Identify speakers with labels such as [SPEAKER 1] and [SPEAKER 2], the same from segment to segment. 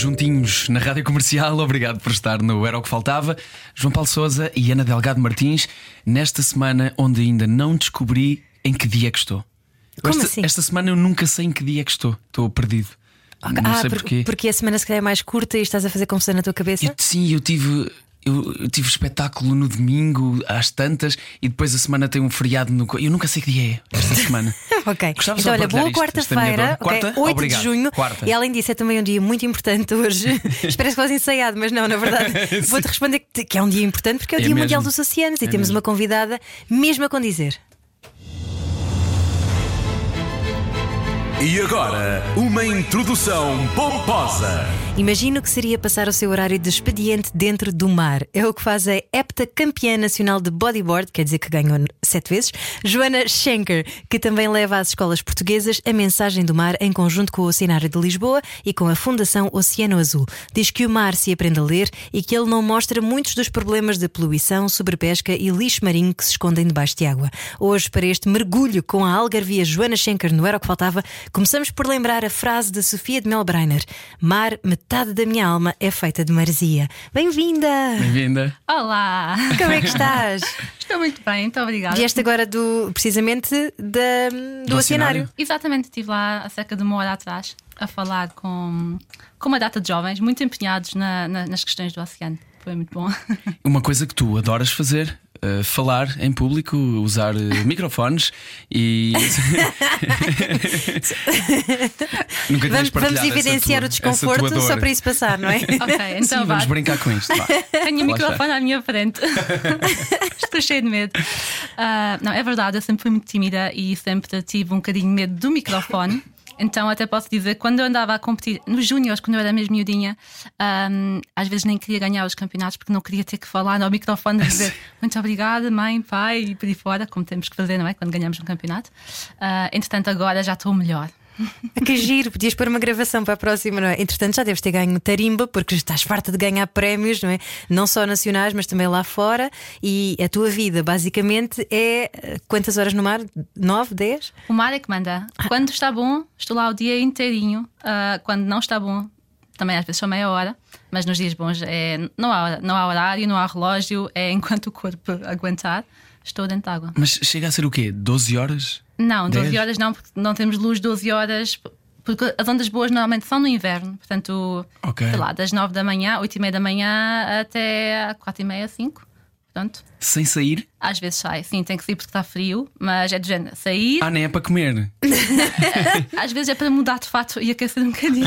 [SPEAKER 1] Juntinhos na Rádio Comercial, obrigado por estar no Era o que Faltava. João Paulo Souza e Ana Delgado Martins, nesta semana onde ainda não descobri em que dia é que estou.
[SPEAKER 2] Como
[SPEAKER 1] esta,
[SPEAKER 2] assim?
[SPEAKER 1] esta semana eu nunca sei em que dia é que estou. Estou perdido. Não
[SPEAKER 2] ah,
[SPEAKER 1] sei
[SPEAKER 2] por-
[SPEAKER 1] porquê.
[SPEAKER 2] porque a semana se calhar é mais curta e estás a fazer confusão na tua cabeça?
[SPEAKER 1] Eu- sim, eu tive. Eu, eu tive espetáculo no domingo, às tantas, e depois a semana tem um feriado no. Eu nunca sei que dia é esta semana.
[SPEAKER 2] Ok.
[SPEAKER 1] Gostava
[SPEAKER 2] então, olha, boa quarta-feira,
[SPEAKER 1] dor.
[SPEAKER 2] ok,
[SPEAKER 1] Quarta?
[SPEAKER 2] 8
[SPEAKER 1] Obrigado.
[SPEAKER 2] de junho.
[SPEAKER 1] Quarta.
[SPEAKER 2] E além disso, é também um dia muito importante hoje. Espero que fosse ensaiado, mas não, na verdade. Vou-te responder que, que é um dia importante porque é o
[SPEAKER 1] É
[SPEAKER 2] Dia
[SPEAKER 1] mesmo.
[SPEAKER 2] Mundial dos Oceanos e
[SPEAKER 1] É
[SPEAKER 2] temos
[SPEAKER 1] mesmo.
[SPEAKER 2] uma convidada mesmo a condizer.
[SPEAKER 3] E agora, uma introdução pomposa.
[SPEAKER 2] Imagino que seria passar o seu horário de expediente dentro do mar. É o que faz a heptacampeã nacional de bodyboard, quer dizer que ganhou sete vezes, Joana Schenker, que também leva às escolas portuguesas a mensagem do mar em conjunto com o Oceanário de Lisboa e com a Fundação Oceano Azul. Diz que o mar se aprende a ler e que ele não mostra muitos dos problemas de poluição, sobrepesca e lixo marinho que se escondem debaixo de água. Hoje, para este mergulho com a algarvia Joana Schenker no Era o que Faltava, começamos por lembrar a frase de Sofia de Melbreiner: Mar, metade da minha alma é feita de maresia. Bem-vinda!
[SPEAKER 1] Bem-vinda.
[SPEAKER 4] Olá!
[SPEAKER 2] Como é que estás?
[SPEAKER 4] Estou muito bem, muito obrigada.
[SPEAKER 2] Vieste agora do, precisamente da, do,
[SPEAKER 1] Do
[SPEAKER 2] oceanário.
[SPEAKER 4] Exatamente, estive lá há cerca de uma hora atrás a falar com, com uma data de jovens muito empenhados na- na- nas questões do oceano. Foi muito bom.
[SPEAKER 1] Uma coisa que tu adoras fazer. Eh, falar em público, usar eh, microfones e. Nunca
[SPEAKER 2] Vamos, vamos evidenciar
[SPEAKER 1] tua-
[SPEAKER 2] o desconforto só para isso passar, não é?
[SPEAKER 4] ok,
[SPEAKER 1] Sim,
[SPEAKER 4] então vá.
[SPEAKER 1] vamos brincar com isto. vá.
[SPEAKER 4] Tenho o microfone à minha frente. Estou cheia de medo. Ah, não, é verdade, eu sempre fui muito tímida e sempre tive um bocadinho de medo do microfone. Então, até posso dizer, quando eu andava a competir nos Júniors, quando eu era mesmo miudinha, ahm, às vezes nem queria ganhar os campeonatos porque não queria ter que falar no microfone e dizer muito obrigada, mãe, pai e por aí fora, como temos que fazer, não é? Quando ganhamos um campeonato. Ah, entretanto, agora já estou melhor.
[SPEAKER 2] Que giro, podias pôr uma gravação para a próxima, não é? Entretanto, já deves ter ganho tarimba, porque estás farta de ganhar prémios, não é? Não só nacionais, mas também lá fora. E a tua vida, basicamente, é eh, quantas horas no mar? Nove, dez?
[SPEAKER 4] O mar é que manda. Quando está bom, estou lá o dia inteirinho. Ah, quando não está bom, também às vezes só meia hora. Mas nos dias bons é, não, há, hora- não há horário, não há relógio, é enquanto o corpo aguentar. Estou dentro de água.
[SPEAKER 1] Mas chega a ser o quê? 12 horas?
[SPEAKER 4] Não, 12
[SPEAKER 1] Dez?
[SPEAKER 4] horas não, porque não temos luz 12 horas. Porque as ondas boas normalmente são no inverno. Portanto,
[SPEAKER 1] Ok.
[SPEAKER 4] sei lá, das 9 da manhã, 8 e meia da manhã até 4 e meia, 5. Portanto,
[SPEAKER 1] Sem sair?
[SPEAKER 4] às vezes sai. Sim, tem que sair porque está frio, mas é do género. Sair,
[SPEAKER 1] Ah, nem é para comer.
[SPEAKER 4] Às vezes é para mudar de fato e aquecer um bocadinho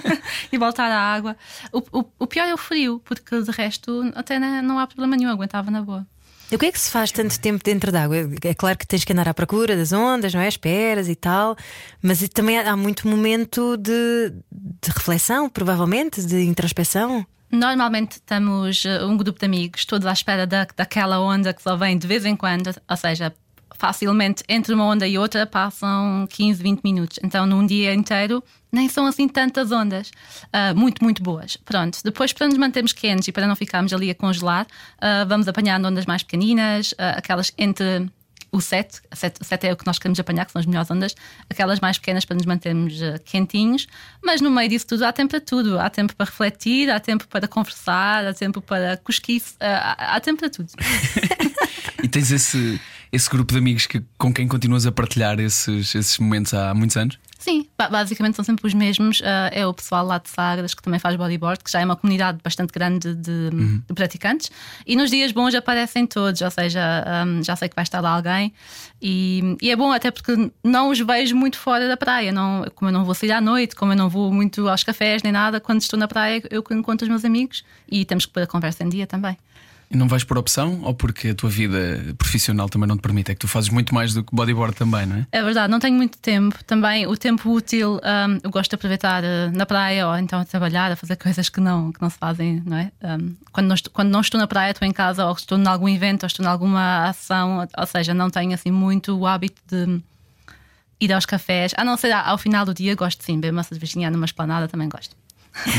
[SPEAKER 4] e voltar à água. O, o- o pior é o frio, porque de resto até não há problema nenhum, aguentava na boa.
[SPEAKER 2] O que é que se faz tanto tempo dentro d'água? É claro que tens que andar à procura das ondas, não é? Esperas e tal, mas também há há muito momento de, de reflexão, provavelmente, de introspeção.
[SPEAKER 4] Normalmente estamos eh, um grupo de amigos, todos à espera da, daquela onda que só vem de vez em quando, ou seja, facilmente entre uma onda e outra passam 15, 20 minutos. Então, num dia inteiro, nem são assim tantas ondas. Ah, muito, muito boas. Pronto. Depois, para nos mantermos quentes e para não ficarmos ali a congelar, ah, vamos apanhando ondas mais pequeninas, ah, aquelas entre o 7, a 7, a 7 é o que nós queremos apanhar, que são as melhores ondas, aquelas mais pequenas para nos mantermos quentinhos, mas no meio disso tudo há tempo para tudo. Há tempo para refletir, há tempo para conversar, há tempo para cosquice, há, há tempo para tudo.
[SPEAKER 1] E tens esse, esse grupo de amigos que, com quem continuas a partilhar esses, esses momentos há muitos anos?
[SPEAKER 4] Sim, ba- basicamente são sempre os mesmos. Ah, é o pessoal lá de Sagres que também faz bodyboard, que já é uma comunidade bastante grande de, de praticantes. E nos dias bons aparecem todos, ou seja, ahm, já sei que vai estar lá alguém. E, e é bom até porque não os vejo muito fora da praia. Não, como eu não vou sair à noite, como eu não vou muito aos cafés nem nada, quando estou na praia eu encontro os meus amigos e temos que pôr a conversa em dia também.
[SPEAKER 1] E não vais por opção ou porque a tua vida profissional também não te permite? É que tu fazes muito mais do que bodyboard também, não é?
[SPEAKER 4] É verdade, não tenho muito tempo. Também o tempo útil um, eu gosto de aproveitar uh, na praia ou então a trabalhar, a fazer coisas que não, que não se fazem, não é? Um, quando, não estou, quando não estou na praia, estou em casa ou estou em algum evento ou estou em alguma ação, ou seja, não tenho assim muito o hábito de ir aos cafés. A não ser ao final do dia, gosto sim, beber uma cervejinha numa esplanada, também gosto.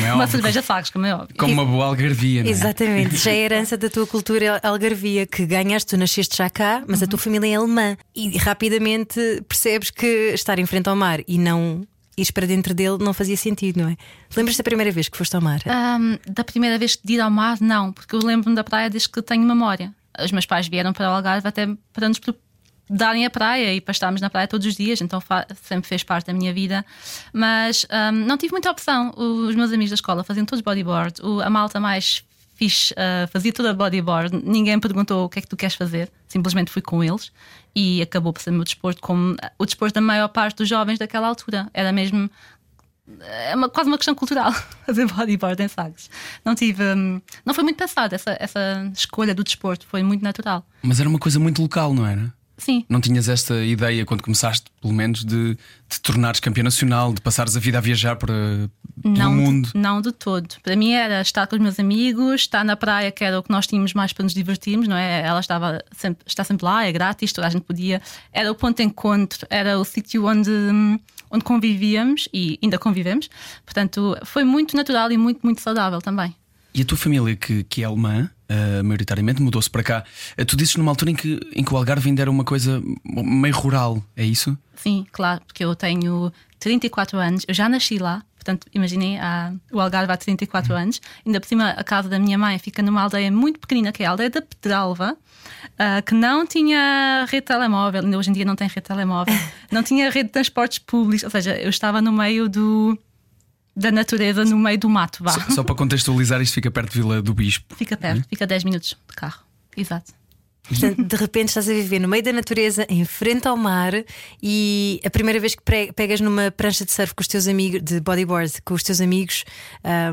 [SPEAKER 1] É
[SPEAKER 4] uma cerveja Sagres, como é óbvio.
[SPEAKER 1] Como uma boa algarvia, não é?
[SPEAKER 2] Exatamente, já é herança da tua cultura algarvia que ganhaste, tu nasceste já cá, mas a tua família é alemã e rapidamente percebes que estar em frente ao mar e não ires para dentro dele não fazia sentido, não é? Lembras-te da primeira vez que foste ao mar?
[SPEAKER 4] Um, da primeira vez de ir ao mar, não, porque eu lembro-me da praia desde que tenho memória. Os meus pais vieram para o Algarve até para nos darem a praia e para estarmos na praia todos os dias, então sempre fez parte da minha vida. Mas um, não tive muita opção. Os meus amigos da escola faziam todos bodyboard, o, a malta mais fixe uh, fazia toda bodyboard, ninguém perguntou o que é que tu queres fazer, simplesmente fui com eles e acabou por ser o meu desporto como o desporto da maior parte dos jovens daquela altura. Era mesmo é uma, quase uma questão cultural fazer bodyboard em Sagres. Não tive, um, não foi muito pensado essa, essa escolha do desporto, foi muito natural.
[SPEAKER 1] Mas era uma coisa muito local, não era?
[SPEAKER 4] Sim.
[SPEAKER 1] Não tinhas esta ideia quando começaste, pelo menos, de te tornares campeã nacional, de passares a vida a viajar para
[SPEAKER 4] não
[SPEAKER 1] o mundo?
[SPEAKER 4] Não de todo. Para mim era estar com os meus amigos, estar na praia, que era o que nós tínhamos mais para nos divertirmos, não é? Ela estava sempre, está sempre lá, é grátis, toda a gente podia. Era o ponto de encontro, era o sítio onde, onde convivíamos e ainda convivemos. Portanto, foi muito natural e muito, muito saudável também.
[SPEAKER 1] E a tua família, que, que é alemã, uh, maioritariamente, mudou-se para cá. Uh, tu dizes numa altura em que, em que o Algarve ainda era uma coisa meio rural, é isso?
[SPEAKER 4] Sim, claro, porque eu tenho 34 anos, eu já nasci lá, portanto, imaginem, o Algarve há 34 uhum. anos. Ainda por cima, a casa da minha mãe fica numa aldeia muito pequenina, que é a aldeia da Pedralva. Uh, que não tinha rede de telemóvel, ainda hoje em dia não tem rede de telemóvel, não tinha rede de transportes públicos, ou seja, eu estava no meio do, da natureza no meio do mato. Vá.
[SPEAKER 1] Só, só, para contextualizar, isto fica perto de Vila do Bispo.
[SPEAKER 4] Fica perto, é? fica 10 minutos de carro. Exato.
[SPEAKER 2] Portanto, de repente estás a viver no meio da natureza, em frente ao mar, e a primeira vez que pegas numa prancha de surf com os teus amigos, de bodyboard com os teus amigos,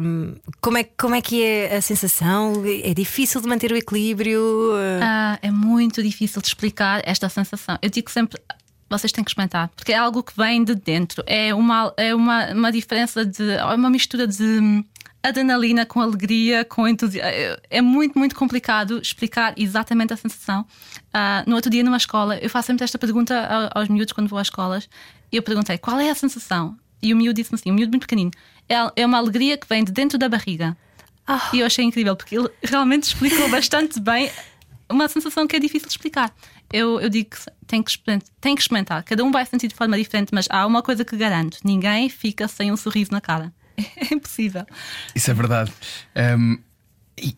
[SPEAKER 2] um, como, é, como é que é a sensação? É difícil de manter o equilíbrio?
[SPEAKER 4] Ah, é muito difícil de explicar esta sensação. Eu digo sempre vocês têm que experimentar, porque é algo que vem de dentro. É uma, é uma, uma diferença de. É uma mistura de adrenalina com alegria, com entusiasmo. É, é muito, muito complicado explicar exatamente a sensação. Uh, no outro dia, numa escola, eu faço sempre esta pergunta aos miúdos quando vou às escolas. E eu perguntei qual é a sensação? E o miúdo disse-me assim: um miúdo muito pequenino. É, é uma alegria que vem de dentro da barriga. Oh. E eu achei incrível, porque ele realmente explicou bastante bem uma sensação que é difícil de explicar. Eu, eu digo que tem que, tem que experimentar. Cada um vai sentir de forma diferente, mas há uma coisa que garanto: ninguém fica sem um sorriso na cara. É impossível.
[SPEAKER 1] Isso é verdade. Um...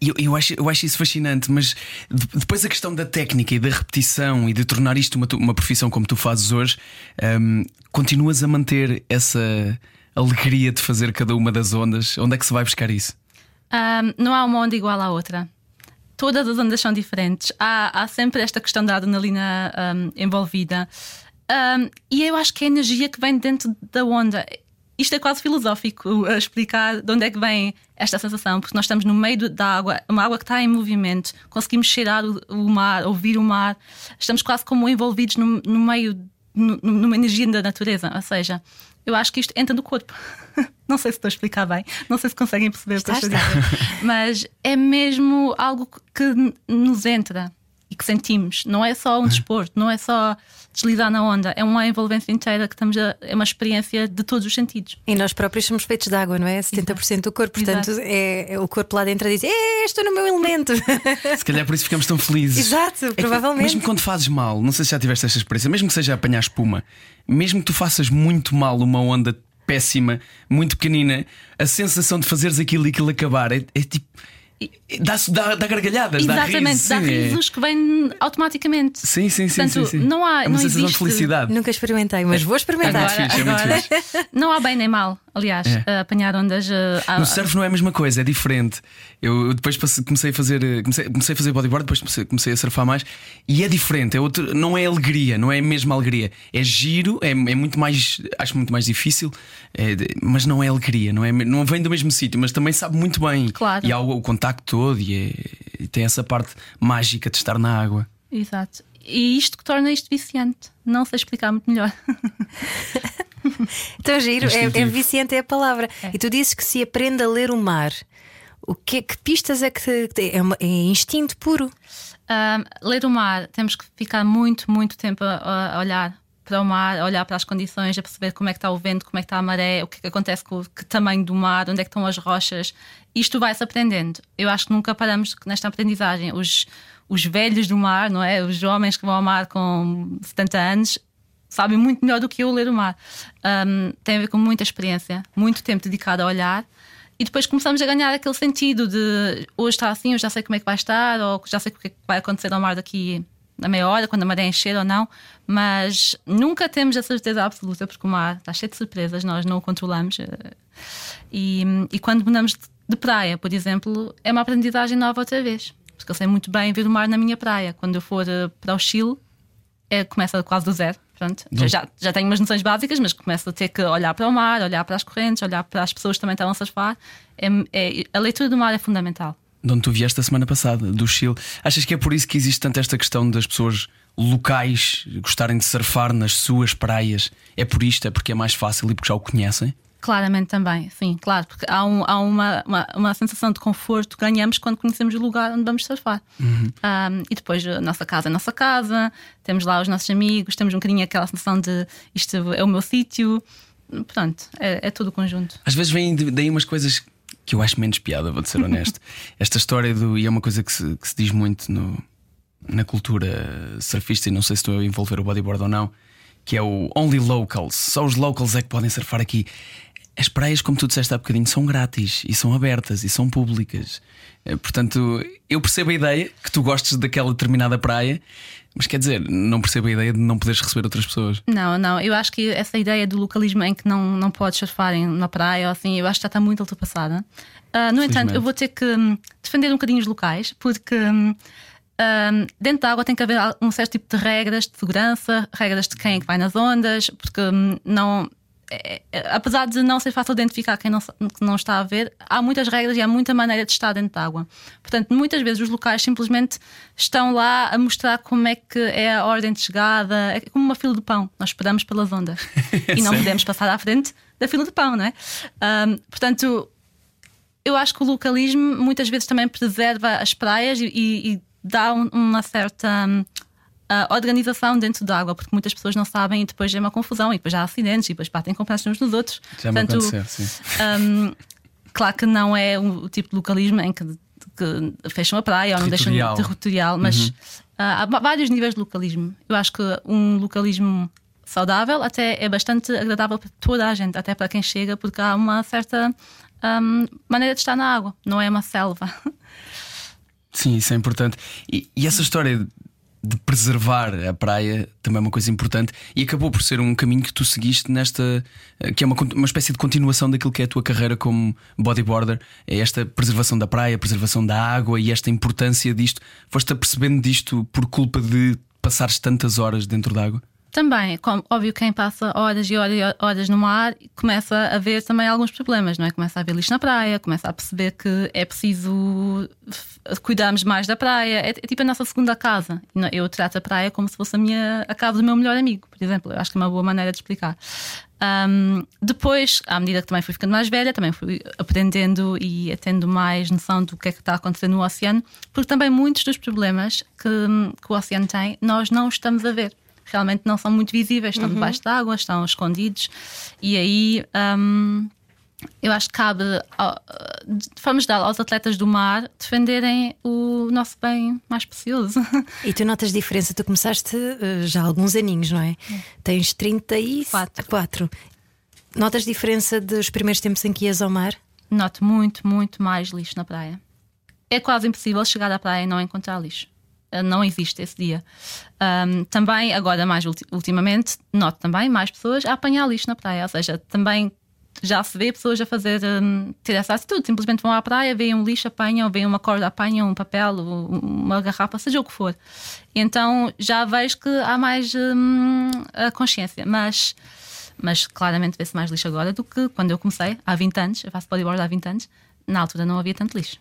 [SPEAKER 1] Eu, eu, acho, eu acho isso fascinante, mas depois a questão da técnica e da repetição e de tornar isto uma, uma profissão como tu fazes hoje, um, continuas a manter essa alegria de fazer cada uma das ondas? Onde é que se vai buscar isso?
[SPEAKER 4] Um, não há uma onda igual à outra todas as ondas são diferentes. Há, há sempre esta questão da adrenalina um, envolvida. Um, e eu acho que é a energia que vem dentro da onda. Isto é quase filosófico a explicar de onde é que vem esta sensação, porque nós estamos no meio da água, uma água que está em movimento, conseguimos cheirar o, o mar, ouvir o mar, estamos quase como envolvidos no, no meio, no, numa energia da natureza. Ou seja, eu acho que isto entra no corpo. não sei se estou a explicar bem, não sei se conseguem perceber o que estou a dizer, mas é mesmo algo que nos entra que sentimos. Não é só um desporto, não é só deslizar na onda, é uma envolvência inteira que estamos a, é uma experiência de todos os sentidos.
[SPEAKER 2] E nós próprios somos feitos de água, não é? 70% Exato. do corpo, portanto é, é, o corpo lá dentro a dizer: Estou no meu elemento.
[SPEAKER 1] Se calhar por isso ficamos tão felizes.
[SPEAKER 2] Exato, é provavelmente.
[SPEAKER 1] mesmo quando fazes mal, não sei se já tiveste esta experiência, mesmo que seja apanhar espuma, mesmo que tu faças muito mal uma onda péssima, muito pequenina, a sensação de fazeres aquilo e aquilo acabar é, é tipo Dá, dá, dá gargalhadas,
[SPEAKER 4] Exatamente,
[SPEAKER 1] dá,
[SPEAKER 4] risos, dá risos que vêm automaticamente.
[SPEAKER 1] Sim, sim, sim.
[SPEAKER 4] Portanto,
[SPEAKER 1] sim, sim.
[SPEAKER 4] Não há.
[SPEAKER 1] É uma
[SPEAKER 4] não
[SPEAKER 1] sensação
[SPEAKER 4] existe...
[SPEAKER 1] de felicidade.
[SPEAKER 2] Nunca experimentei, mas vou experimentar.
[SPEAKER 1] É muito fixe,
[SPEAKER 4] agora,
[SPEAKER 1] é muito fixe.
[SPEAKER 4] Não há bem nem mal, aliás, é. apanhar ondas. Uh,
[SPEAKER 1] no surf não é a mesma coisa, é diferente. Eu depois comecei a fazer comecei, comecei a fazer bodyboard, depois comecei, comecei, a surfar mais e é diferente. É outro, não é alegria, não é a mesma alegria. É giro, é, é muito mais, acho muito mais difícil, é, mas não é alegria, não, é, não vem do mesmo sítio, mas também sabe muito bem.
[SPEAKER 4] Claro.
[SPEAKER 1] E há o, o contacto contacto todo e, é, e tem essa parte mágica de estar na água.
[SPEAKER 4] Exato. E isto que torna isto viciante. Não sei explicar muito melhor.
[SPEAKER 2] Então, giro, é, é viciante é a palavra. E tu dizes que se aprende a ler o mar. O que, que pistas é que te- é, uma- é instinto puro?
[SPEAKER 4] Ahm, ler o mar, temos que ficar muito, muito tempo a, a olhar para o mar, olhar para as condições, a perceber como é que está o vento, como é que está a maré, o que é que acontece com o que tamanho do mar, onde é que estão as rochas. Isto vai-se aprendendo. Eu acho que nunca paramos nesta aprendizagem. Os, os velhos do mar, não é? Os homens que vão ao mar com 70 anos sabem muito melhor do que eu ler o mar. Ahm, tem a ver com muita experiência, muito tempo dedicado a olhar. E depois começamos a ganhar aquele sentido de hoje está assim, eu já sei como é que vai estar, ou já sei o que é que vai acontecer ao mar daqui a meia hora, quando a maré encher ou não, mas nunca temos a certeza absoluta, porque o mar está cheio de surpresas, nós não o controlamos. eh, E, e quando mudamos de- praia, por exemplo, é uma aprendizagem nova outra vez, porque eu sei muito bem ver o mar na minha praia. Quando eu for eh, para o Chile, é, começa quase do zero. Pronto. Já, já, já tenho umas noções básicas, mas começo a ter que olhar para o mar, olhar para as correntes, olhar para as pessoas que também estão a surfar. É, é- a leitura do mar é fundamental.
[SPEAKER 1] De onde tu vieste a semana passada, do Chile. Achas que é por isso que existe tanto esta questão das pessoas locais gostarem de surfar nas suas praias? É por isto? É porque é mais fácil e porque já o conhecem?
[SPEAKER 4] Claramente também, sim, claro, porque há, um- há uma, uma, uma sensação de conforto que ganhamos quando conhecemos o lugar onde vamos surfar. Um, e depois a nossa casa é a nossa casa, temos lá os nossos amigos, temos um bocadinho aquela sensação de isto é o meu sítio. Pronto, é, é tudo o conjunto.
[SPEAKER 1] Às vezes vêm daí umas coisas que eu acho menos piada, vou-te ser honesto. Esta história do. E é uma coisa que se, que se diz muito no, na cultura surfista, e não sei se estou a envolver o bodyboard ou não, que é o only locals. Só os locals é que podem surfar aqui. As praias, como tu disseste há bocadinho, são grátis e são abertas e são públicas. Eh, Portanto, eu percebo a ideia que tu gostes daquela determinada praia, mas quer dizer, não percebo a ideia de não poderes receber outras pessoas.
[SPEAKER 4] Não, não, eu acho que essa ideia do localismo em que não, não podes surfar em- na praia ou assim, eu acho que já está muito ultrapassada. Ah, no entanto, eu vou ter que hum, defender um bocadinho os locais, porque hum, hum, dentro da água tem que haver um certo tipo de regras de segurança, regras de quem é que vai nas ondas, porque não. É- é- apesar de não ser fácil identificar quem não, que não está a ver, há muitas regras e há muita maneira de estar dentro da água. Portanto, muitas vezes os locais simplesmente estão lá a mostrar como é que é a ordem de chegada, é como uma fila de pão. Nós esperamos pelas ondas e não podemos passar à frente da fila de pão, não é? Ahm, portanto, eu acho que o localismo muitas vezes também preserva as praias e, e- dá um- uma certa ah, organização dentro da água, porque muitas pessoas não sabem e depois é uma confusão e depois há acidentes e depois batem com uns nos outros.
[SPEAKER 1] Já me aconteceu, sim.
[SPEAKER 4] hum, claro que não é o, tipo de localismo em que, que fecham a praia ou não deixam
[SPEAKER 1] Territorial.
[SPEAKER 4] territorial, mas ah, há vários níveis de localismo. Eu acho que um localismo saudável até é bastante agradável para toda a gente, até para quem chega, porque há uma certa hum, maneira de estar na água, não é uma selva.
[SPEAKER 1] Sim, isso é importante. E, e essa história de preservar a praia também é uma coisa importante e acabou por ser um caminho que tu seguiste nesta. eh, que é uma, uma espécie de continuação daquilo que é a tua carreira como bodyboarder. É esta preservação da praia, preservação da água e esta importância disto. Foste apercebendo disto por culpa de passares tantas horas dentro da água?
[SPEAKER 4] Também, como, óbvio, quem passa horas e horas e horas no mar começa a ver também alguns problemas, não é? Começa a ver lixo na praia, começa a perceber que é preciso cuidarmos mais da praia. É, é tipo a nossa segunda casa. Eu trato a praia como se fosse a, minha, a casa do meu melhor amigo, por exemplo. Eu acho que é uma boa maneira de explicar. Ahm, depois, à medida que também fui ficando mais velha, também fui aprendendo e tendo mais noção do que é que está acontecendo no oceano, porque também muitos dos problemas que, que o oceano tem, nós não estamos a ver realmente não são muito visíveis, estão debaixo d'água, estão escondidos, e aí hum, eu acho que cabe, ao- forma geral, aos atletas do mar defenderem o nosso bem mais precioso.
[SPEAKER 2] E tu notas diferença? Tu começaste eh, já há alguns aninhos, não é? Tens 34.
[SPEAKER 4] Quatro.
[SPEAKER 2] Notas diferença dos primeiros tempos em que ias ao mar?
[SPEAKER 4] Noto muito, muito mais lixo na praia. É quase impossível chegar à praia e não encontrar lixo. Uh, Não existe esse dia. Um, também, agora mais ulti- ultimamente, noto também mais pessoas a apanhar lixo na praia. Ou seja, também já se vê pessoas a fazer um, ter essa atitude. Simplesmente vão à praia, veem um lixo, apanham, veem uma corda, apanham um papel, um- uma garrafa, seja o que for. Então já vejo que há mais a consciência. Mas mas claramente vê-se mais lixo agora do que quando eu comecei, há 20 anos. Eu faço bodyboard há 20 anos. Na altura não havia tanto lixo.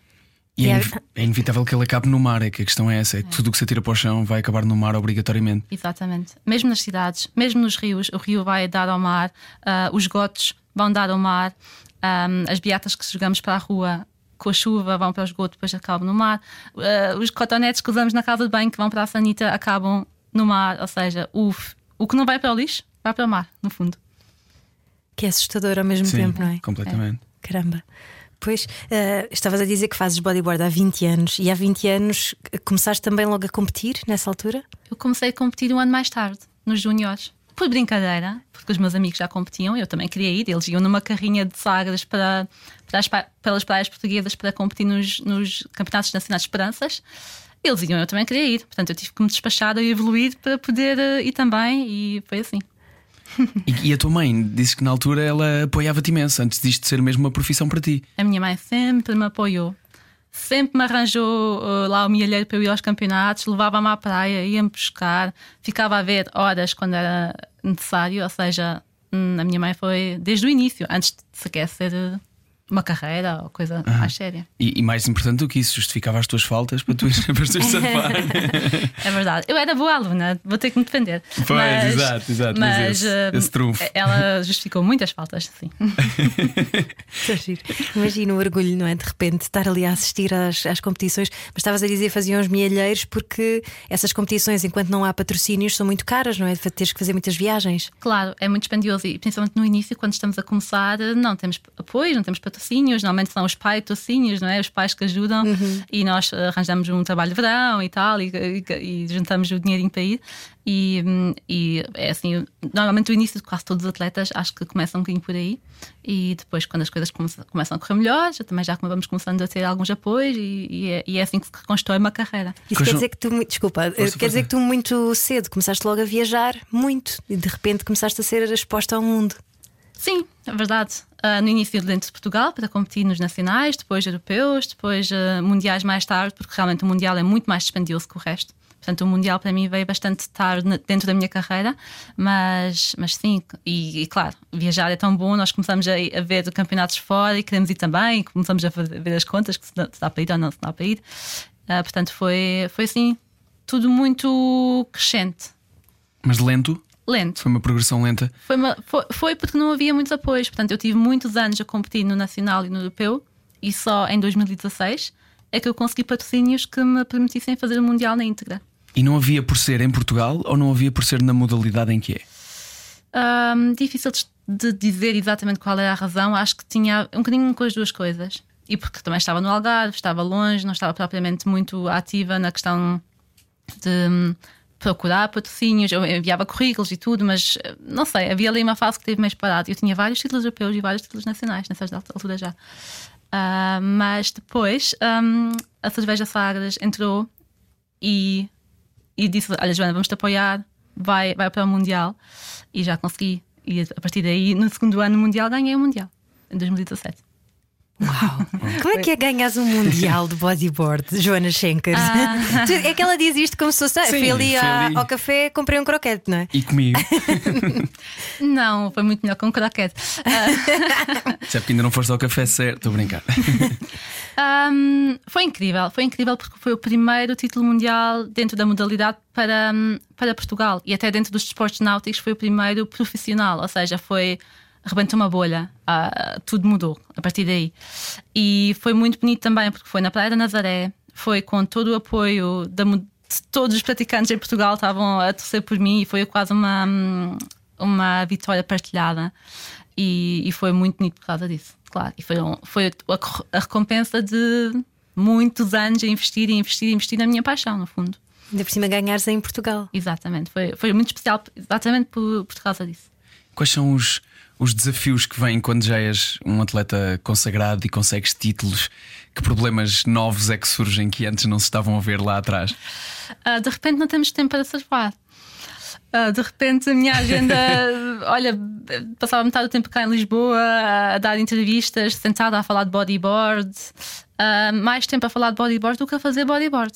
[SPEAKER 1] E é,
[SPEAKER 2] é-
[SPEAKER 1] inev- é inevitável que ele acabe no mar, é que a questão é essa: é que tudo o que se atira para o chão vai acabar no mar obrigatoriamente.
[SPEAKER 4] Exatamente. Mesmo nas cidades, mesmo nos rios, o rio vai dar ao mar, ah, os gotos vão dar ao mar, ah, as beatas que jogamos para a rua com a chuva vão para o esgoto, depois acabam no mar, Ah, os cotonetes que usamos na casa de banho que vão para a sanita acabam no mar, ou seja, o, f- o que não vai para o lixo vai para o mar, no fundo.
[SPEAKER 2] Que é assustador ao mesmo
[SPEAKER 1] Sim,
[SPEAKER 2] tempo, não é?
[SPEAKER 1] completamente.
[SPEAKER 2] Caramba. Pois, eh, estavas a dizer que fazes bodyboard há 20 anos e há 20 anos eh, começaste também logo a competir nessa altura?
[SPEAKER 4] Eu comecei a competir um ano mais tarde, nos juniores. Por brincadeira, porque os meus amigos já competiam, eu também queria ir. Eles iam numa carrinha de sagres para, para as pelas praias portuguesas para competir nos, nos campeonatos nacionais de esperanças. Eles iam, eu também queria ir. Portanto, eu tive que me despachar e evoluir para poder eh, ir também, e foi assim.
[SPEAKER 1] E, e a tua mãe disse que na altura ela apoiava-te imenso, antes disto ser mesmo uma profissão para ti.
[SPEAKER 4] A minha mãe sempre me apoiou. Sempre me arranjou uh, lá o milheiro para eu ir aos campeonatos, levava-me à praia, ia-me buscar, ficava a ver horas quando era necessário. Ou seja, hum, a minha mãe foi desde o início, antes de sequer ser uh, uma carreira ou coisa mais séria.
[SPEAKER 1] E, e mais importante do que isso, justificava as tuas faltas para tu ires para tu safar.
[SPEAKER 4] É verdade. Eu era boa aluna, vou ter que me defender.
[SPEAKER 1] Pois, exato, exato, mas
[SPEAKER 4] Mas,
[SPEAKER 1] esse-
[SPEAKER 4] uh,
[SPEAKER 1] esse trunfo.
[SPEAKER 4] ela justificou muitas faltas, sim.
[SPEAKER 2] Giro. Imagina o orgulho, não é? De repente estar ali a assistir às, às competições, mas estavas a dizer faziam os mielheiros porque essas competições, enquanto não há patrocínios, são muito caras, não é? Teres que fazer muitas viagens.
[SPEAKER 4] Claro, é muito dispendioso e principalmente no início, quando estamos a começar, não temos apoio, não temos patrocínios, normalmente são os pais patrocínios, não é? Os pais que ajudam e nós eh, arranjamos um trabalho de verão e tal e, e- e juntamos o dinheirinho para ir. E, e é assim, normalmente o início de quase todos os atletas acho que começam um bocadinho por aí e depois, quando as coisas come- começam a correr melhor, já também já vamos começando a ter alguns apoios e, e é, e é assim que se reconstrói uma carreira.
[SPEAKER 2] Isso
[SPEAKER 1] Quais
[SPEAKER 2] quer dizer que tu, desculpa,
[SPEAKER 1] Força,
[SPEAKER 2] quer dizer
[SPEAKER 1] força.
[SPEAKER 2] que tu muito cedo começaste logo a viajar muito e de repente começaste a ser exposta ao mundo.
[SPEAKER 4] Sim, é verdade. Ah, no início dentro de Portugal, para competir nos nacionais, depois europeus, depois ah, mundiais mais tarde, porque realmente o mundial é muito mais dispendioso que o resto. Portanto, o mundial para mim veio bastante tarde dentro da minha carreira, mas, mas sim, e, e claro, viajar é tão bom, nós começamos a, a ver campeonatos fora e queremos ir também, começamos a ver as contas, que se dá, se dá para ir ou não se dá para ir. Ah, portanto, foi, foi assim, tudo muito crescente,
[SPEAKER 1] Mas lento,
[SPEAKER 4] lento.
[SPEAKER 1] foi uma progressão lenta.
[SPEAKER 4] Foi, uma- foi, foi porque não havia muitos apoios. Portanto, eu tive muitos anos a competir no nacional e no europeu e só em 2016 é que eu consegui patrocínios que me permitissem fazer o mundial na íntegra.
[SPEAKER 1] E não havia por ser em Portugal ou não havia por ser na modalidade em que é?
[SPEAKER 4] Ahm, difícil de- dizer exatamente qual era a razão. Acho que tinha um bocadinho com as duas coisas. E porque também estava no Algarve, estava longe, não estava propriamente muito ativa na questão de procurar patrocínios. Eu enviava currículos e tudo, mas eh, não sei, havia ali uma fase que teve mais parado. Eu tinha vários títulos europeus e vários títulos nacionais nessas alturas já. Ah, mas depois hum, a cerveja Sagres entrou e, e disse: Olha, Joana, vamos te apoiar, vai, vai para o Mundial. E já consegui. E a partir daí, no segundo ano Mundial, ganhei o Mundial, em 2017.
[SPEAKER 2] Como é que é ganhas um mundial de bodyboard, Joana Schenker? Tu- É que ela diz isto como se fosse. "Ah,
[SPEAKER 1] Sim,
[SPEAKER 2] fui ali,
[SPEAKER 1] ali."
[SPEAKER 2] ao café, comprei um croquete, não é?
[SPEAKER 1] E comigo.
[SPEAKER 4] Não, foi muito melhor com o croquete. Ah,
[SPEAKER 1] Se é porque ainda não foste ao café certo, estou a brincar.
[SPEAKER 4] Ahm, foi incrível, foi incrível porque foi o primeiro título mundial dentro da modalidade para, para Portugal e até dentro dos desportos náuticos foi o primeiro profissional, ou seja, foi rebentou uma bolha, ah, tudo mudou a partir daí. E foi muito bonito também porque foi na Praia da Nazaré, foi com todo o apoio da, de todos os praticantes em Portugal estavam a torcer por mim e foi quase uma, hum, uma vitória partilhada e, e foi muito bonito por causa disso, claro. E foi, um- foi a, a recompensa de muitos anos a investir e investir e investir na minha paixão, no fundo.
[SPEAKER 2] Ainda por cima ganhares em Portugal.
[SPEAKER 4] Exatamente, foi, foi muito especial exatamente por, por causa disso.
[SPEAKER 1] Quais são os, os desafios que vêm quando já és um atleta consagrado e consegues títulos? Que problemas novos é que surgem que antes não se estavam a ver lá atrás?
[SPEAKER 4] Ah, de repente não temos tempo para surfar. Ah, de repente a minha agenda, olha, passava metade do tempo cá em Lisboa a dar entrevistas, sentada a falar de bodyboard. Ah, mais tempo a falar de bodyboard do que a fazer bodyboard.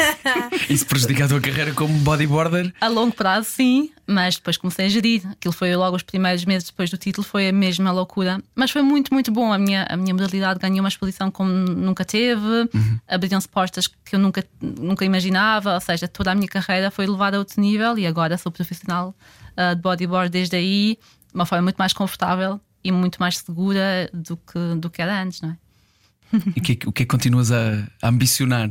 [SPEAKER 1] Isso prejudica a tua carreira como bodyboarder?
[SPEAKER 4] A longo prazo, sim, Mas depois comecei a gerir. Aquilo foi logo os primeiros meses depois do título, foi a mesma loucura. Mas foi muito, muito bom. A minha, a minha modalidade ganhou uma exposição como nunca teve, uhum. abriram-se portas que eu nunca, nunca imaginava. Ou seja, toda a minha carreira foi levada a outro nível e agora sou profissional uh, de bodyboard desde aí, de uma forma muito mais confortável e muito mais segura do que, do que era antes, não é?
[SPEAKER 1] E o que, é o que é que continuas a, a ambicionar?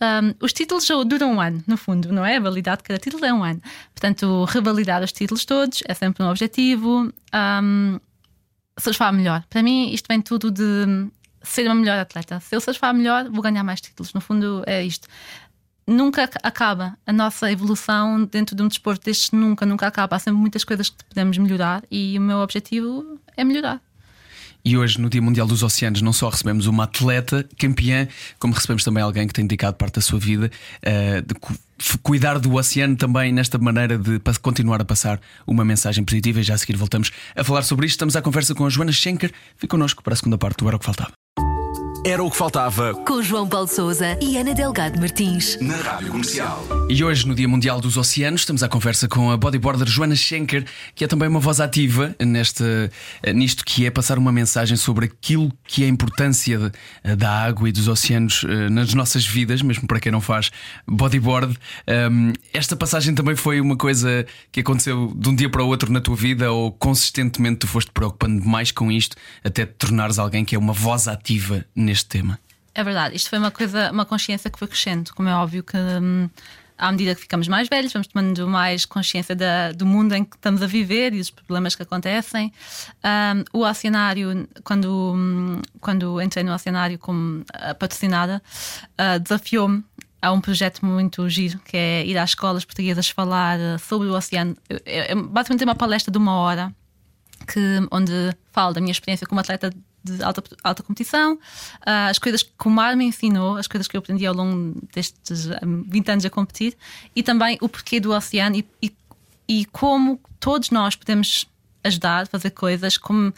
[SPEAKER 4] Um, os títulos duram um ano, no fundo, não é? A validade de cada título é um ano. Portanto, revalidar os títulos todos é sempre um objetivo. Um, surfar melhor. Para mim, isto vem tudo de ser uma melhor atleta. Se eu surfar melhor, vou ganhar mais títulos. No fundo, é isto. Nunca acaba a nossa evolução dentro de um desporto destes, nunca, nunca acaba. Há sempre muitas coisas que podemos melhorar e o meu objetivo é melhorar.
[SPEAKER 1] E hoje, no Dia Mundial dos Oceanos, não só recebemos uma atleta campeã, como recebemos também alguém que tem dedicado parte da sua vida uh, de cuidar do oceano também nesta maneira de continuar a passar uma mensagem positiva. E já a seguir voltamos a falar sobre isto. Estamos à conversa com a Joana Schenker. Fique connosco para a segunda parte do Era o que Faltava.
[SPEAKER 3] Era o que faltava.
[SPEAKER 5] Com João Paulo Souza e Ana Delgado Martins.
[SPEAKER 3] Na Rádio Comercial.
[SPEAKER 1] E hoje, no Dia Mundial dos Oceanos, estamos à conversa com a bodyboarder Joana Schenker, que é também uma voz ativa neste, nisto que é passar uma mensagem sobre aquilo que é a importância de, da água e dos oceanos eh, nas nossas vidas, mesmo para quem não faz bodyboard. Um, esta passagem também foi uma coisa que aconteceu de um dia para o outro na tua vida, ou consistentemente tu foste preocupando mais com isto, até te tornares alguém que é uma voz ativa neste neste tema.
[SPEAKER 4] É verdade, isto foi uma coisa, uma consciência que foi crescendo, como é óbvio que. Hum, à medida que ficamos mais velhos, vamos tomando mais consciência da, do mundo em que estamos a viver e dos problemas que acontecem. Um, o oceanário, quando, hum, quando entrei no oceanário como patrocinada, uh, desafiou-me a um projeto muito giro que é ir às escolas portuguesas falar sobre o oceano. É, é basicamente uma palestra de uma hora que, onde falo da minha experiência como atleta de alta, alta competição, uh, as coisas que o mar me ensinou, as coisas que eu aprendi ao longo destes 20 anos a competir e também o porquê do oceano e, e, e como todos nós podemos ajudar, fazer coisas. Como, uh,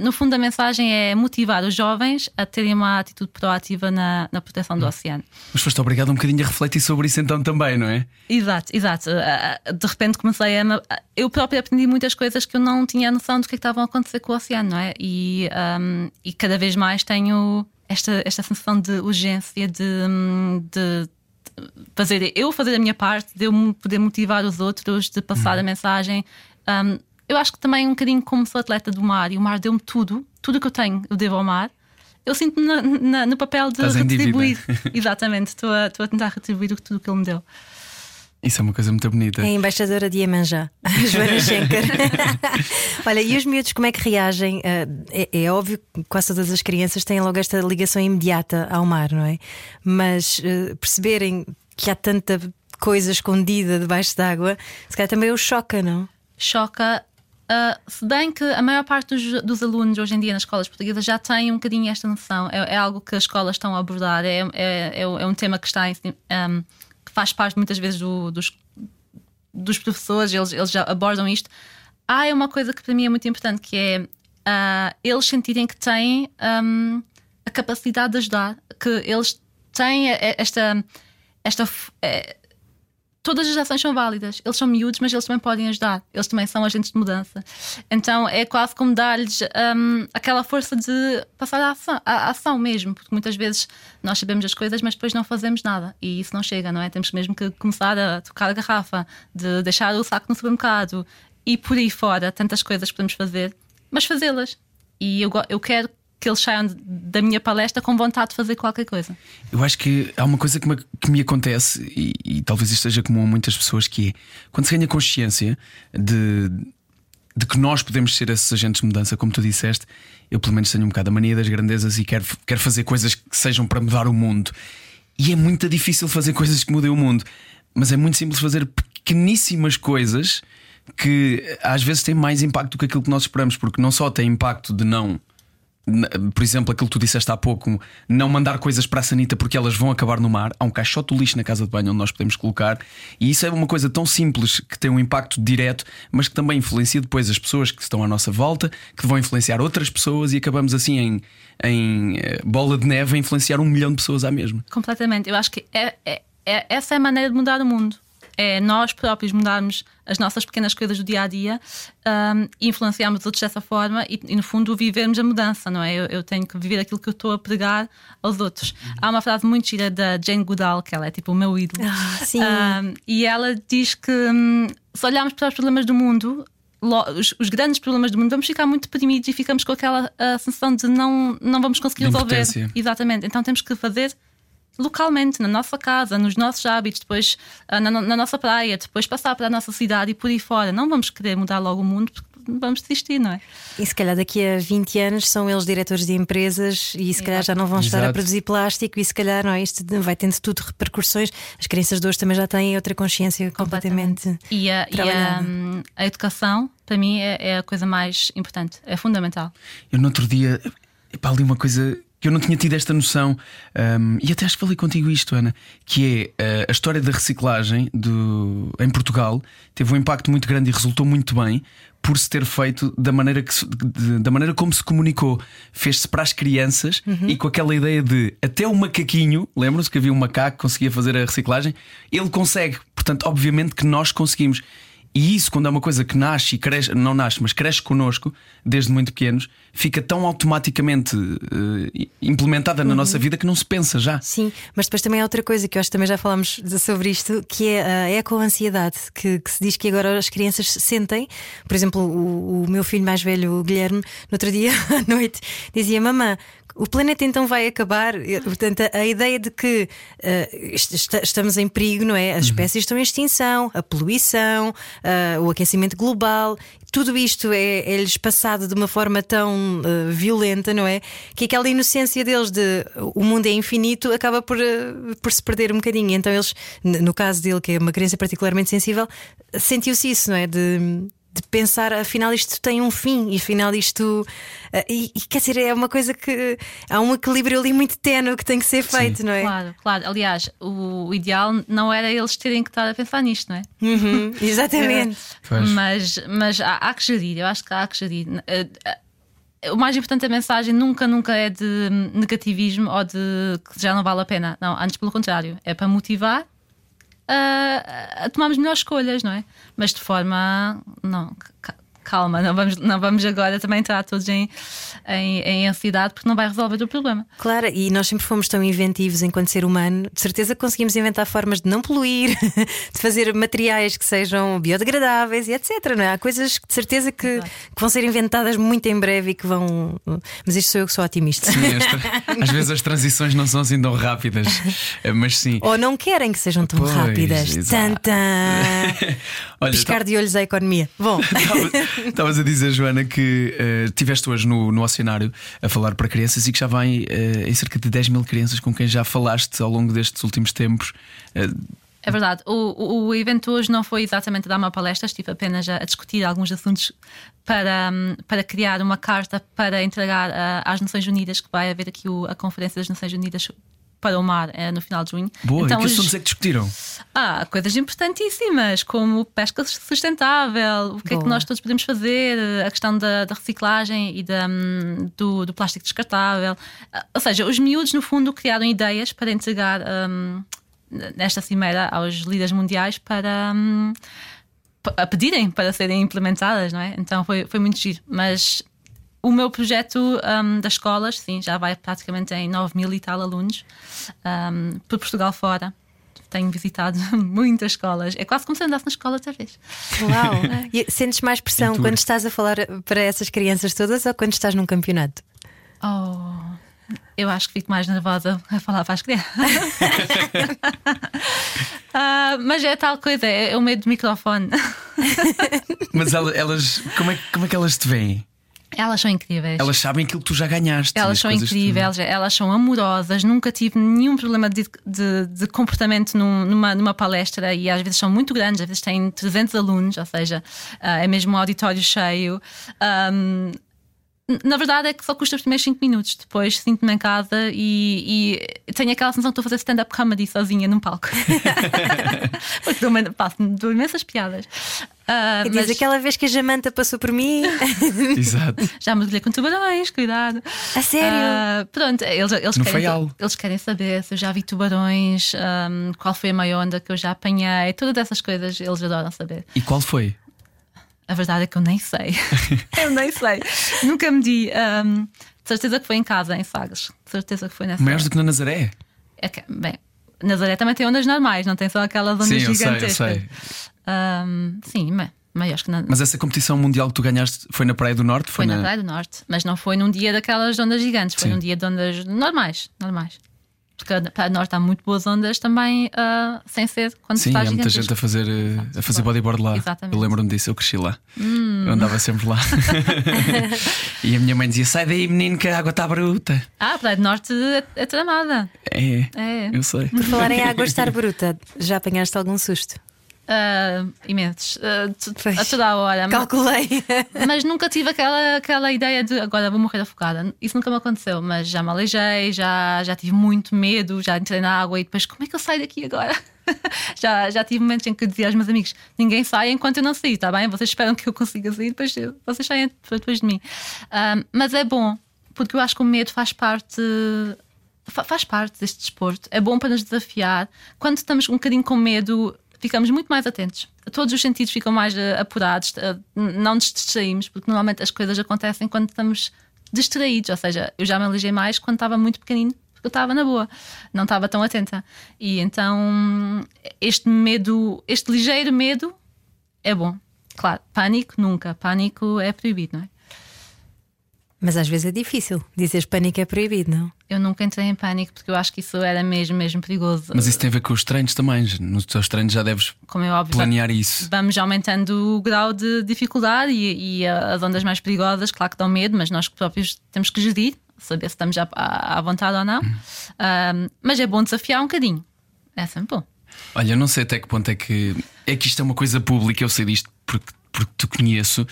[SPEAKER 4] no fundo, a mensagem é motivar os jovens a terem uma atitude proativa na, na proteção do hum. oceano.
[SPEAKER 1] Mas foste obrigado um bocadinho a refletir sobre isso então também, não é?
[SPEAKER 4] Exato, exato. Uh, de repente comecei a. Eu própria aprendi muitas coisas que eu não tinha noção do que, é que estavam a acontecer com o oceano, não é? E, um, e cada vez mais tenho esta, esta sensação de urgência de, de fazer eu fazer a minha parte, de eu poder motivar os outros, de passar uhum. a mensagem. Um, eu acho que também um bocadinho como sou atleta do mar e o mar deu-me tudo, tudo que eu tenho eu devo ao mar. Eu sinto-me no papel de
[SPEAKER 1] Estás
[SPEAKER 4] retribuir. Exatamente, estou a, estou a tentar retribuir tudo que ele me deu.
[SPEAKER 1] Isso é uma coisa muito bonita.
[SPEAKER 2] É a embaixadora de Iemanjá, Joana Schenker. Olha, e os miúdos como é que reagem? Eh, é, é, óbvio que quase todas as crianças têm logo esta ligação imediata ao mar, não é? Mas uh, perceberem que há tanta coisa escondida debaixo d'água, se calhar também os choca, não?
[SPEAKER 4] Choca Uh, se bem que a maior parte dos, dos, alunos hoje em dia nas escolas portuguesas já têm um bocadinho esta noção, é, é algo que as escolas estão a abordar, é, é, é, é um tema que está em, um, que faz parte muitas vezes do, dos, dos professores, eles, eles já abordam isto. Há uma coisa que para mim é muito importante que é uh, eles sentirem que têm um, a capacidade de ajudar, que eles têm esta, esta eh, todas as ações são válidas. Eles são miúdos, mas eles também podem ajudar. Eles também são agentes de mudança. Então é quase como dar-lhes um, aquela força de passar a ação, ação, mesmo, porque muitas vezes nós sabemos as coisas, mas depois não fazemos nada e isso não chega, não é? Temos mesmo que começar a tocar a garrafa, de deixar o saco no supermercado e por aí fora, tantas coisas podemos fazer, mas fazê-las. E eu, eu quero que eles saiam da minha palestra com vontade de fazer qualquer coisa.
[SPEAKER 1] Eu acho que há uma coisa que me, que me acontece, e, e, talvez isto seja comum a muitas pessoas, que é quando se ganha consciência de, de que nós podemos ser esses agentes de mudança, como tu disseste, eu pelo menos tenho um bocado a mania das grandezas e quero, quero fazer coisas que sejam para mudar o mundo. E é muito difícil fazer coisas que mudem o mundo, mas é muito simples fazer pequeníssimas coisas que às vezes têm mais impacto do que aquilo que nós esperamos, porque não só tem impacto de não por exemplo, aquilo que tu disseste há pouco, não mandar coisas para a sanita porque elas vão acabar no mar. Há um caixote de lixo na casa de banho onde nós podemos colocar, e isso é uma coisa tão simples que tem um impacto direto, mas que também influencia depois as pessoas que estão à nossa volta, que vão influenciar outras pessoas, e acabamos assim em, em eh, bola de neve a influenciar um milhão de pessoas à mesma.
[SPEAKER 4] Completamente. Eu acho que é, é, é essa é a maneira de mudar o mundo é nós próprios mudarmos as nossas pequenas coisas do dia a dia um, e influenciarmos outros dessa forma e, e, no fundo, vivermos a mudança, não é? Eu, eu, tenho que viver aquilo que eu estou a pregar aos outros. Uhum. Há uma frase muito gira da Jane Goodall, que ela é tipo o meu ídolo,
[SPEAKER 2] ah, sim.
[SPEAKER 4] Um, e ela diz que hum, se olharmos para os problemas do mundo, os, os, grandes problemas do mundo, vamos ficar muito deprimidos e ficamos com aquela sensação de não, não vamos conseguir resolver. Exatamente. Então temos que fazer localmente, na nossa casa, nos nossos hábitos, depois ah, na, na, nossa praia, depois passar para a nossa cidade e por aí fora. Não vamos querer mudar logo o mundo porque vamos desistir, não é?
[SPEAKER 2] E se calhar daqui a 20 anos são eles diretores de empresas e se calhar já não vão estar Exato. a produzir plástico e se calhar não, é? isto vai tendo tudo repercussões. As crianças de hoje também já têm outra consciência completamente. completamente
[SPEAKER 4] e, a, e a, a, educação, para mim, é, é, a coisa mais importante, é fundamental.
[SPEAKER 1] Eu no outro dia, epá, li uma coisa que eu não tinha tido esta noção, um, e até acho que falei contigo isto, Ana, que é uh, a história da reciclagem do, em Portugal teve um impacto muito grande e resultou muito bem por se ter feito da maneira, que, de, da maneira como se comunicou. Fez-se para as crianças uhum. e com aquela ideia de até o macaquinho, lembram-se que havia um macaco que conseguia fazer a reciclagem, ele consegue. Portanto, obviamente que nós conseguimos. E isso, quando é uma coisa que nasce e cresce, não nasce, mas cresce connosco, desde muito pequenos, fica tão automaticamente uh, implementada na uhum. nossa vida que não se pensa já.
[SPEAKER 2] Sim, mas depois também há outra coisa que eu acho que também já falámos sobre isto, que é a eco-ansiedade, que, que, se diz que agora as crianças sentem. Por exemplo, o, o meu filho mais velho, o Guilherme, no outro dia à noite, dizia: Mamã, o planeta então vai acabar. Portanto, a ideia de que uh, estamos em perigo, não é? As uhum. espécies estão em extinção, a poluição, uh, o aquecimento global, tudo isto é, é-lhes passado de uma forma tão uh, violenta, não é? Que aquela inocência deles de o mundo é infinito acaba por, por se perder um bocadinho. Então, eles, no caso dele, que é uma criança particularmente sensível, sentiu-se isso, não é? De de pensar, afinal, isto tem um fim, e afinal, isto. Uh, e, e, quer dizer, é uma coisa que. Há um equilíbrio ali muito tenue que tem que ser feito,
[SPEAKER 4] Sim.
[SPEAKER 2] não é?
[SPEAKER 4] Claro, claro. Aliás, o, o, ideal não era eles terem que estar a pensar nisto, não é?
[SPEAKER 2] Uhum, exatamente.
[SPEAKER 4] é, mas mas há, há, que gerir, eu acho que há que gerir. Uh, uh, o mais importante da mensagem nunca, nunca é de negativismo ou de que já não vale a pena. Não, antes pelo contrário, é para motivar a, a tomarmos melhores escolhas, não é? Mas de forma. Não, calma, não vamos, não vamos agora também entrar todos em, em, em, ansiedade porque não vai resolver o problema.
[SPEAKER 2] Claro, e nós sempre fomos tão inventivos enquanto ser humano, de certeza conseguimos inventar formas de não poluir, de fazer materiais que sejam biodegradáveis e etc. Não é? Há coisas que de certeza que, que, vão ser inventadas muito em breve e que vão. Mas isto sou eu que sou otimista.
[SPEAKER 1] Sim, às vezes as transições não são assim tão rápidas, mas sim.
[SPEAKER 2] Ou não querem que sejam tão pois, rápidas. Olha, Piscar tá... de olhos à economia. Bom.
[SPEAKER 1] Estavas a dizer, Joana, que uh, hoje no, no Oceanário a falar para crianças e que já vai uh, em cerca de 10 mil crianças com quem já falaste ao longo destes últimos tempos. Uh,
[SPEAKER 4] é verdade. O, o, evento hoje não foi exatamente dar uma palestra, estive apenas a, a discutir alguns assuntos para, um, para criar uma carta para entregar às Nações Unidas, que vai haver aqui o, a Conferência das Nações Unidas para o mar é, no final de junho.
[SPEAKER 1] Boa, então, e que assuntos é que discutiram?
[SPEAKER 4] Ah, coisas importantíssimas, como pesca sustentável, o que Boa. é que nós todos podemos fazer, a questão da, da reciclagem e da, hum, do, do, plástico descartável. Ah, ou seja, os miúdos, no fundo, criaram ideias para entregar um, nesta cimeira aos líderes mundiais para. Um, a pedirem para serem implementadas, não é? Então foi, foi muito giro. Mas o meu projeto um, das escolas, sim, já vai praticamente em 9 mil e tal alunos um, por Portugal fora. Tenho visitado muitas escolas. É quase como se andasse na escola outra vez.
[SPEAKER 2] Uau! e sentes mais pressão quando estás a falar para essas crianças todas ou quando estás num campeonato?
[SPEAKER 4] Oh, eu acho que fico mais nervosa a falar para as crianças. uh, mas é tal coisa, é, é o medo do microfone.
[SPEAKER 1] mas elas, como é, como é que elas te veem?
[SPEAKER 4] Elas são incríveis.
[SPEAKER 1] Elas sabem aquilo que tu já ganhaste.
[SPEAKER 4] Elas são incríveis, tu... elas são amorosas. Nunca tive nenhum problema de, de, de comportamento num, numa, numa palestra e às vezes são muito grandes, às vezes têm 300 alunos, ou seja, uh, é mesmo um auditório cheio. Um, na verdade é que só custa os primeiros 5 minutos. Depois sinto-me em casa e, e, tenho aquela sensação que estou a fazer stand-up comedy sozinha num palco. Porque dou, dou imensas piadas.
[SPEAKER 2] Diz
[SPEAKER 4] mas
[SPEAKER 2] aquela vez que a Jamanta passou por mim.
[SPEAKER 1] Exato.
[SPEAKER 4] já mergulhei com tubarões, cuidado.
[SPEAKER 2] A sério?
[SPEAKER 4] Ah, pronto, eles, eles,
[SPEAKER 1] No
[SPEAKER 4] querem, eles querem saber se eu já vi tubarões, ahm, qual foi a maior onda que eu já apanhei, todas essas coisas eles adoram saber.
[SPEAKER 1] E qual foi?
[SPEAKER 4] A verdade é que eu nem sei. eu nem sei. Nunca me di. ahm, de certeza que foi em casa, em Sagres. De certeza que foi nessa.
[SPEAKER 1] Maiores do que na Nazaré?
[SPEAKER 4] É que, bem, Nazaré também tem ondas normais, não tem só aquelas ondas
[SPEAKER 1] Sim, eu sei, eu sei.
[SPEAKER 4] Ahm, sim, ma- maiores que na,
[SPEAKER 1] Mas essa competição mundial que tu ganhaste foi na Praia do Norte?
[SPEAKER 4] foi na Praia do Norte, mas não foi num dia daquelas ondas gigantes, foi
[SPEAKER 1] Sim.
[SPEAKER 4] num dia de ondas normais, normais. Porque a Praia do Norte há muito boas ondas também, ah, sem ser quando se
[SPEAKER 1] Sim,
[SPEAKER 4] está
[SPEAKER 1] há muita gente a fazer, eh, a fazer bodyboard lá.
[SPEAKER 4] Exatamente. Hum.
[SPEAKER 1] Eu lembro-me disso, eu cresci lá. Eu andava sempre lá. e a minha mãe dizia: sai daí, menino, que a água está bruta.
[SPEAKER 4] Ah, a Praia do Norte é, é tramada.
[SPEAKER 1] É,
[SPEAKER 4] É.
[SPEAKER 1] eu sei.
[SPEAKER 2] Por falar em água estar bruta, já apanhaste algum susto?
[SPEAKER 4] Ah, imensos.
[SPEAKER 2] Pois.
[SPEAKER 4] a toda a hora.
[SPEAKER 2] Calculei.
[SPEAKER 4] Mas nunca tive aquela, aquela ideia de agora vou morrer afogada. Isso nunca me aconteceu, mas já me aleijei, já, já tive muito medo, já entrei na água e depois como é que eu saio daqui agora? já, já tive momentos em que dizia aos meus amigos: ninguém sai enquanto eu não sair, está bem? Vocês esperam que eu consiga sair, depois vocês saem depois de mim. Ah, mas é bom, porque eu acho que o medo faz parte. fa- Faz parte deste desporto, é bom para nos desafiar. Quando estamos um bocadinho com medo, ficamos muito mais atentos. Todos os sentidos ficam mais eh, apurados, eh, não nos distraímos, porque normalmente as coisas acontecem quando estamos distraídos. Ou seja, eu já me alijei mais quando estava muito pequenino, porque eu estava na boa, não estava tão atenta. E então este medo, este ligeiro medo é bom. Claro, pânico nunca. Pânico é proibido, não é?
[SPEAKER 2] Mas às vezes é difícil. Dizeres pânico é proibido, não?
[SPEAKER 4] Eu nunca entrei em pânico porque eu acho que isso era mesmo, mesmo perigoso.
[SPEAKER 1] Mas isso tem a ver com os treinos também. Nos teus treinos já deves
[SPEAKER 4] Como é óbvio,
[SPEAKER 1] planear isso.
[SPEAKER 4] vamos aumentando o grau de dificuldade e, e as ondas mais perigosas, claro que dão medo, mas nós próprios temos que gerir, saber se estamos à, à vontade ou não. Ahm, mas é bom desafiar um bocadinho. É sempre bom.
[SPEAKER 1] Olha, eu não sei até que ponto é que. É que isto é uma coisa pública, eu sei disto porque, porque te conheço,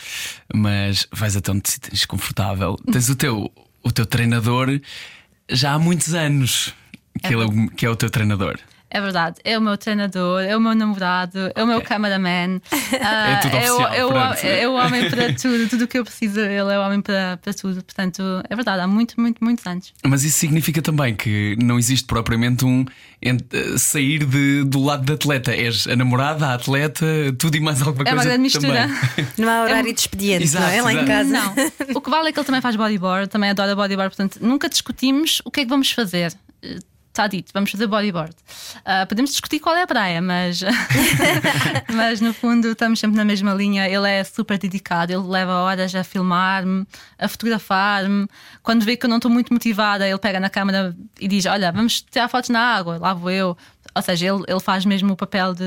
[SPEAKER 1] mas vais até onde te sintas desconfortável. Tens o teu, o teu treinador já há muitos anos que, ele é, que é o teu treinador.
[SPEAKER 4] É verdade, é o meu treinador, é o meu namorado, é o meu cameraman. Ah,
[SPEAKER 1] É tudo
[SPEAKER 4] o-
[SPEAKER 1] oficial,
[SPEAKER 4] é, o, é o homem para tudo, tudo o que eu preciso, ele é o homem para, para tudo. Portanto, é verdade, há muito, muito, muitos anos.
[SPEAKER 1] Mas isso significa também que não existe propriamente um eh, sair de- do lado da atleta. És a namorada, a atleta, tudo e mais alguma
[SPEAKER 4] É uma
[SPEAKER 1] coisa.
[SPEAKER 4] grande mistura.
[SPEAKER 1] também.
[SPEAKER 2] Não há horário de expediente, não é?
[SPEAKER 1] Exato,
[SPEAKER 2] Lá em
[SPEAKER 1] exato.
[SPEAKER 2] casa.
[SPEAKER 4] Não. O que vale é que ele também faz bodyboard, também adora bodyboard, portanto, nunca discutimos o que é que vamos fazer. Está dito, vamos fazer bodyboard. Ah, podemos discutir qual é a praia, mas, mas no fundo estamos sempre na mesma linha. Ele é super dedicado, ele leva horas a filmar-me, a fotografar-me. Quando vê que eu não estou muito motivada, ele pega na câmera e diz: Olha, vamos tirar fotos na água, lá vou eu. Ou seja, ele, ele faz mesmo o papel de.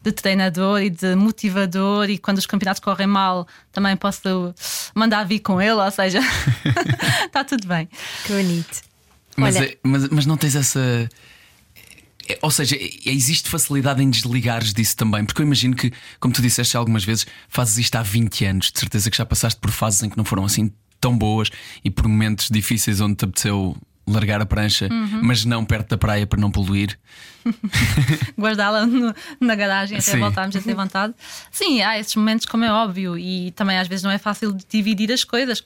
[SPEAKER 4] de treinador e de motivador, e quando os campeonatos correm mal, também posso mandar vir com ele, ou seja, está tudo bem.
[SPEAKER 2] Que bonito.
[SPEAKER 1] Mas,
[SPEAKER 2] Olha-
[SPEAKER 1] é- mas, mas não tens essa. é- Ou seja, é- existe facilidade em desligares disso também, porque eu imagino que, como tu disseste algumas vezes, fazes isto há 20 anos, de certeza que já passaste por fases em que não foram assim tão boas e por momentos difíceis onde te apeteceu largar a prancha,
[SPEAKER 4] Uhum.
[SPEAKER 1] mas não perto da praia para não poluir.
[SPEAKER 4] Guardá-la na garagem até
[SPEAKER 1] Sim.
[SPEAKER 4] voltarmos a ter vontade. Sim, há esses momentos, como é óbvio, e também às vezes não é fácil dividir as coisas.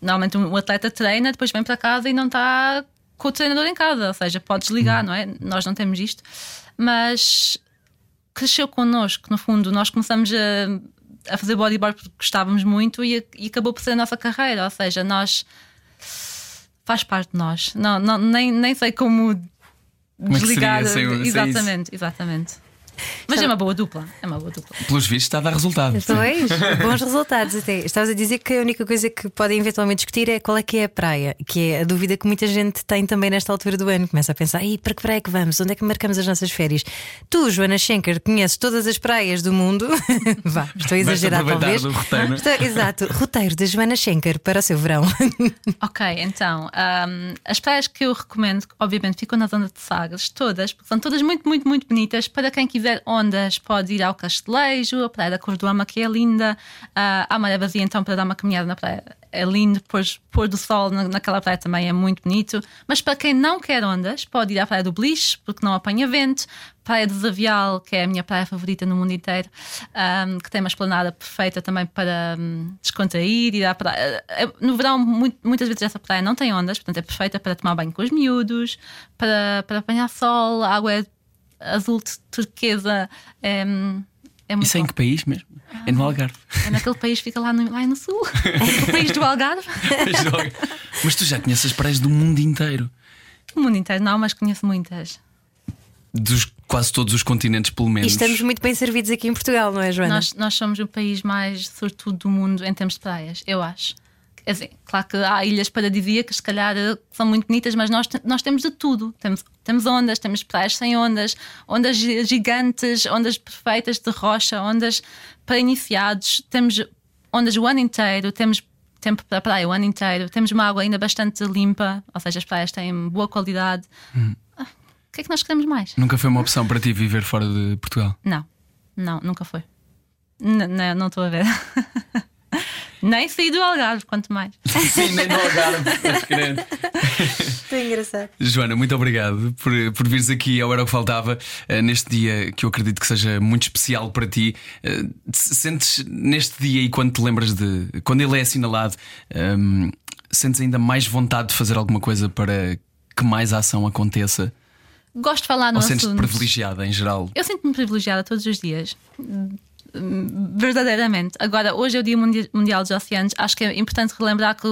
[SPEAKER 4] Normalmente um atleta treina, depois vem para casa e não está com o treinador em casa, ou seja, pode desligar, não é? Nós não temos isto, mas cresceu connosco, no fundo, nós começamos a, a fazer bodyboard porque gostávamos muito e, e acabou por ser a nossa carreira, ou seja, nós faz parte de nós. Não, não, nem, nem sei como
[SPEAKER 1] Como é
[SPEAKER 4] desligar.
[SPEAKER 1] sem o- sem
[SPEAKER 4] exatamente, exatamente. Mas é uma boa dupla. É uma boa dupla.
[SPEAKER 1] Pelos vistos, está a dar resultado.
[SPEAKER 2] Pois, bons resultados até. Estavas a dizer que a única coisa que podem eventualmente discutir é qual é que é a praia, que é a dúvida que muita gente tem também nesta altura do ano. Começa a pensar, "Ih, para que praia é que vamos? Onde é que marcamos as nossas férias? Tu, Joana Schenker, conheces todas as praias do mundo. Vá, estou a exagerar talvez.
[SPEAKER 1] roteiro.
[SPEAKER 2] Estou- exato, roteiro da Joana Schenker para o seu verão.
[SPEAKER 4] Ok, então, ahm, as praias que eu recomendo, obviamente, ficam na zona de Sagres, todas, porque são todas muito, muito, muito bonitas para quem quiser quiser ondas, pode ir ao Castelejo, a Praia da Cordoama, que é linda. Uh, há Maré Vazia, então, para dar uma caminhada na praia é lindo. Depois, pôr do sol na, naquela praia também é muito bonito. Mas para quem não quer ondas, pode ir à Praia do Beliche, porque não apanha vento. Praia do Zavial, que é a minha praia favorita no mundo inteiro, um, que tem uma esplanada perfeita também para um, descontrair. Ir à praia. No verão, muito, muitas vezes essa praia não tem ondas, portanto é perfeita para tomar banho com os miúdos, para, para apanhar sol, a água é azul turquesa. É, é muito
[SPEAKER 1] Isso é em que país mesmo? É no Algarve.
[SPEAKER 4] É naquele país que fica lá no, lá no sul, o país do Algarve.
[SPEAKER 1] Mas tu já conheces as praias do mundo inteiro.
[SPEAKER 4] O mundo inteiro não, mas conheço muitas.
[SPEAKER 1] Dos quase todos os continentes, pelo
[SPEAKER 2] E
[SPEAKER 1] menos.
[SPEAKER 2] estamos muito bem servidos aqui em Portugal, não é, Joana?
[SPEAKER 4] Nós, nós somos o país mais sortudo do mundo em termos de praias, eu acho. Quer dizer, claro que há ilhas paradisíacas, se calhar eh, são muito bonitas, mas nós, nós temos de tudo. Temos, temos ondas, temos praias sem ondas, ondas gi- gigantes, ondas perfeitas de rocha, ondas para iniciados, temos ondas o ano inteiro, temos tempo para a praia o ano inteiro, temos uma água ainda bastante limpa, ou seja, as praias têm boa qualidade. Ah, O que é que nós queremos mais?
[SPEAKER 1] Nunca foi uma opção para ti viver fora de Portugal.
[SPEAKER 4] Não, não, nunca foi. N- não estou a ver. Nem saí do Algarve, quanto mais.
[SPEAKER 1] Sim, nem no Algarve, estás querendo.
[SPEAKER 2] Tão engraçado.
[SPEAKER 1] Joana, muito obrigado por, por vires aqui ao Era o que Faltava eh, neste dia que eu acredito que seja muito especial para ti. Eh, se- sentes neste dia e quando te lembras de. quando ele é assinalado, ehm, sentes ainda mais vontade de fazer alguma coisa para que mais ação aconteça?
[SPEAKER 4] Gosto de falar no
[SPEAKER 1] Ou sentes-te
[SPEAKER 4] assunto.
[SPEAKER 1] privilegiada em geral?
[SPEAKER 4] Eu sinto-me privilegiada todos os dias. Verdadeiramente. Agora, hoje é o Dia Mundi- Mundial dos Oceanos. Acho que é importante relembrar que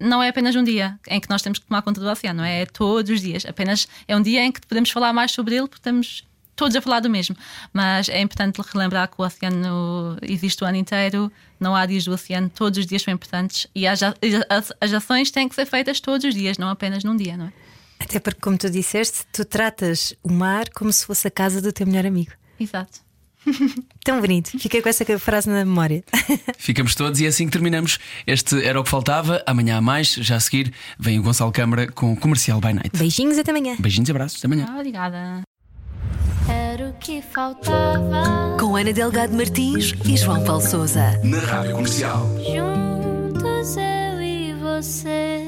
[SPEAKER 4] não é apenas um dia em que nós temos que tomar conta do oceano, é? É todos os dias. Apenas é um dia em que podemos falar mais sobre ele porque estamos todos a falar do mesmo. Mas é importante relembrar que o oceano existe o ano inteiro, não há dias do oceano, todos os dias são importantes e as, as, as ações têm que ser feitas todos os dias, não apenas num dia, não é?
[SPEAKER 2] Até porque, como tu disseste, tu tratas o mar como se fosse a casa do teu melhor amigo.
[SPEAKER 4] Exato.
[SPEAKER 2] Tão bonito. Fiquei com essa frase na memória.
[SPEAKER 1] Ficamos todos e é assim que terminamos. Este era o que faltava. Amanhã há mais. Já a seguir vem o Gonçalo Câmara com o Comercial by Night.
[SPEAKER 2] Beijinhos, até amanhã.
[SPEAKER 1] Beijinhos e abraços. Até amanhã.
[SPEAKER 4] Ah, obrigada.
[SPEAKER 6] Era o que faltava.
[SPEAKER 5] Com Ana Delgado Martins e João Paulo Souza.
[SPEAKER 3] Na Rádio Comercial.
[SPEAKER 6] Juntos eu e você.